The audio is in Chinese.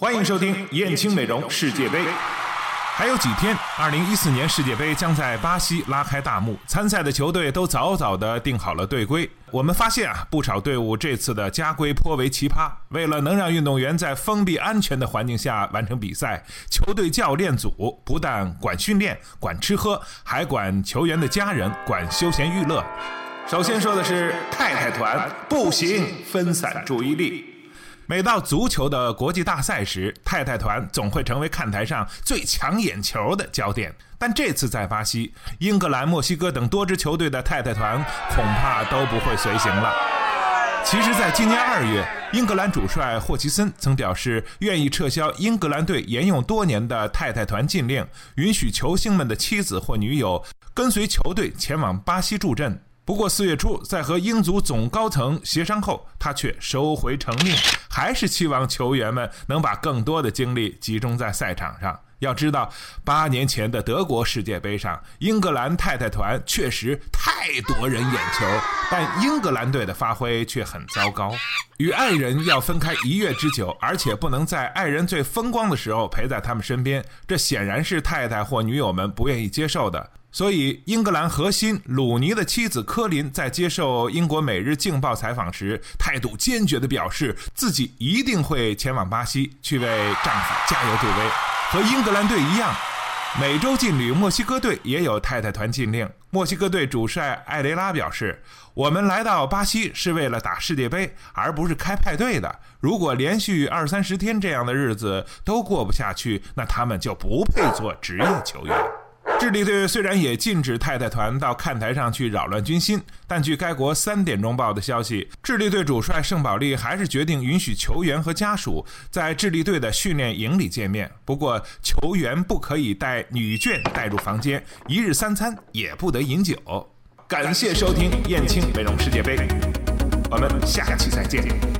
欢迎收听燕青美容世界杯。还有几天，二零一四年世界杯将在巴西拉开大幕，参赛的球队都早早的定好了队规。我们发现啊，不少队伍这次的家规颇为奇葩。为了能让运动员在封闭安全的环境下完成比赛，球队教练组不但管训练、管吃喝，还管球员的家人、管休闲娱乐。首先说的是太太团，不行，分散注意力。每到足球的国际大赛时，太太团总会成为看台上最抢眼球的焦点。但这次在巴西、英格兰、墨西哥等多支球队的太太团恐怕都不会随行了。其实，在今年二月，英格兰主帅霍奇森曾表示愿意撤销英格兰队沿用多年的太太团禁令，允许球星们的妻子或女友跟随球队前往巴西助阵。不过四月初，在和英足总高层协商后，他却收回成命，还是期望球员们能把更多的精力集中在赛场上。要知道，八年前的德国世界杯上，英格兰太太团确实太夺人眼球，但英格兰队的发挥却很糟糕。与爱人要分开一月之久，而且不能在爱人最风光的时候陪在他们身边，这显然是太太或女友们不愿意接受的。所以，英格兰核心鲁尼的妻子科林在接受英国《每日镜报》采访时，态度坚决地表示，自己一定会前往巴西去为丈夫加油助威。和英格兰队一样，美洲劲旅墨西哥队也有太太团禁令。墨西哥队主帅艾雷拉表示：“我们来到巴西是为了打世界杯，而不是开派对的。如果连续二三十天这样的日子都过不下去，那他们就不配做职业球员。”智利队虽然也禁止太太团到看台上去扰乱军心，但据该国三点钟报的消息，智利队主帅圣保利还是决定允许球员和家属在智利队的训练营里见面。不过，球员不可以带女眷带入房间，一日三餐也不得饮酒。感谢收听燕青美容世界杯，我们下期再见。